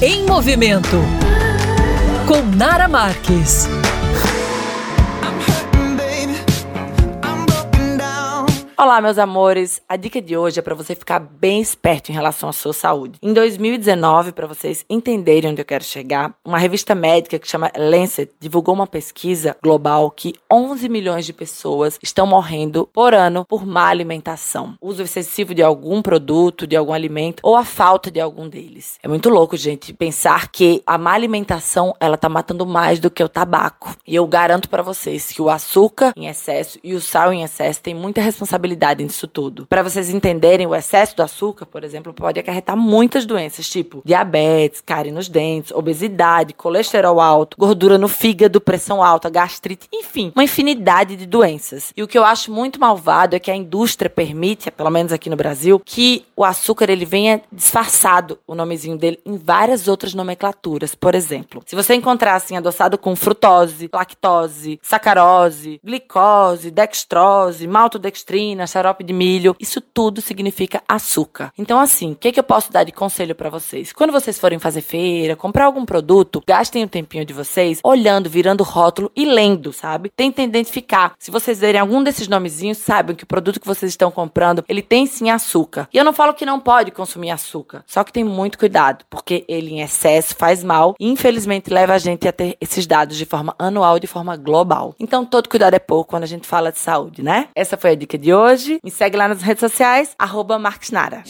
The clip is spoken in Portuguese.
Em Movimento, com Nara Marques. Olá, meus amores. A dica de hoje é para você ficar bem esperto em relação à sua saúde. Em 2019, para vocês entenderem onde eu quero chegar, uma revista médica que chama Lancet divulgou uma pesquisa global que 11 milhões de pessoas estão morrendo por ano por má alimentação, uso excessivo de algum produto, de algum alimento ou a falta de algum deles. É muito louco, gente, pensar que a má alimentação ela tá matando mais do que o tabaco. E eu garanto para vocês que o açúcar em excesso e o sal em excesso tem muita responsabilidade responsabilidade nisso tudo. Para vocês entenderem, o excesso do açúcar, por exemplo, pode acarretar muitas doenças, tipo diabetes, cárie nos dentes, obesidade, colesterol alto, gordura no fígado, pressão alta, gastrite, enfim, uma infinidade de doenças. E o que eu acho muito malvado é que a indústria permite, pelo menos aqui no Brasil, que o açúcar ele venha disfarçado, o nomezinho dele, em várias outras nomenclaturas. Por exemplo, se você encontrar assim adoçado com frutose, lactose, sacarose, glicose, dextrose, maltodextrina, proteína, xarope de milho, isso tudo significa açúcar. Então, assim, o que, que eu posso dar de conselho para vocês? Quando vocês forem fazer feira, comprar algum produto, gastem um tempinho de vocês olhando, virando o rótulo e lendo, sabe? Tentem identificar. Se vocês verem algum desses nomezinhos, saibam que o produto que vocês estão comprando, ele tem sim açúcar. E eu não falo que não pode consumir açúcar, só que tem muito cuidado, porque ele em excesso faz mal e infelizmente leva a gente a ter esses dados de forma anual e de forma global. Então, todo cuidado é pouco quando a gente fala de saúde, né? Essa foi a dica de hoje hoje. Me segue lá nas redes sociais, arroba Nara.